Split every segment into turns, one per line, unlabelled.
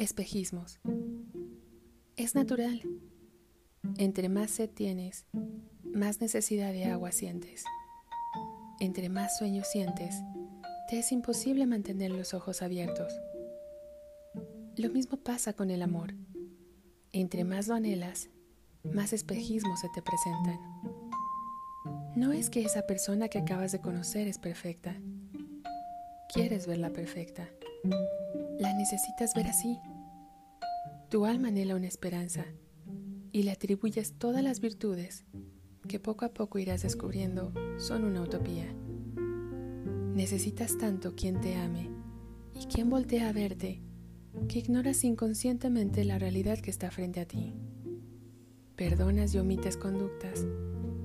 Espejismos. Es natural. Entre más sed tienes, más necesidad de agua sientes. Entre más sueño sientes, te es imposible mantener los ojos abiertos. Lo mismo pasa con el amor. Entre más lo más espejismos se te presentan. No es que esa persona que acabas de conocer es perfecta. Quieres verla perfecta. La necesitas ver así. Tu alma anhela una esperanza y le atribuyes todas las virtudes que poco a poco irás descubriendo son una utopía. Necesitas tanto quien te ame y quien voltea a verte que ignoras inconscientemente la realidad que está frente a ti. Perdonas y omites conductas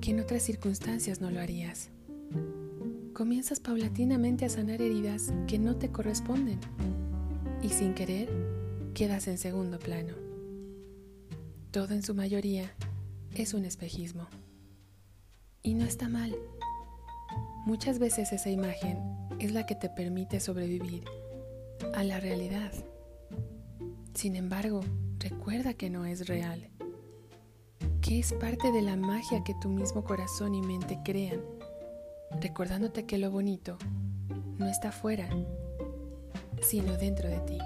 que en otras circunstancias no lo harías. Comienzas paulatinamente a sanar heridas que no te corresponden y sin querer quedas en segundo plano. Todo en su mayoría es un espejismo. Y no está mal. Muchas veces esa imagen es la que te permite sobrevivir a la realidad. Sin embargo, recuerda que no es real, que es parte de la magia que tu mismo corazón y mente crean, recordándote que lo bonito no está fuera, sino dentro de ti.